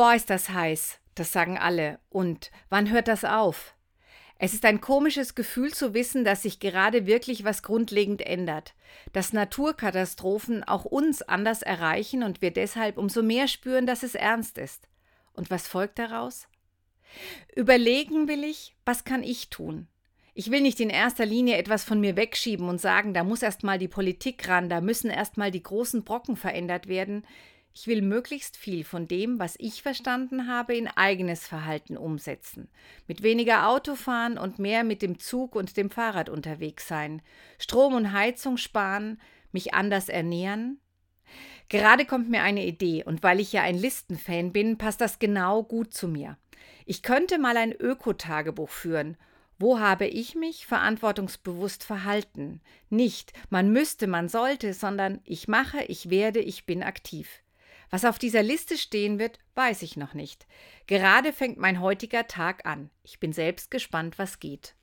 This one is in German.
Boah, ist das heiß, das sagen alle. Und wann hört das auf? Es ist ein komisches Gefühl zu wissen, dass sich gerade wirklich was grundlegend ändert, dass Naturkatastrophen auch uns anders erreichen und wir deshalb umso mehr spüren, dass es ernst ist. Und was folgt daraus? Überlegen will ich, was kann ich tun? Ich will nicht in erster Linie etwas von mir wegschieben und sagen, da muss erst mal die Politik ran, da müssen erst mal die großen Brocken verändert werden. Ich will möglichst viel von dem, was ich verstanden habe, in eigenes Verhalten umsetzen. Mit weniger Autofahren und mehr mit dem Zug und dem Fahrrad unterwegs sein. Strom und Heizung sparen, mich anders ernähren. Gerade kommt mir eine Idee und weil ich ja ein Listenfan bin, passt das genau gut zu mir. Ich könnte mal ein Ökotagebuch führen. Wo habe ich mich verantwortungsbewusst verhalten? Nicht, man müsste, man sollte, sondern ich mache, ich werde, ich bin aktiv. Was auf dieser Liste stehen wird, weiß ich noch nicht. Gerade fängt mein heutiger Tag an. Ich bin selbst gespannt, was geht.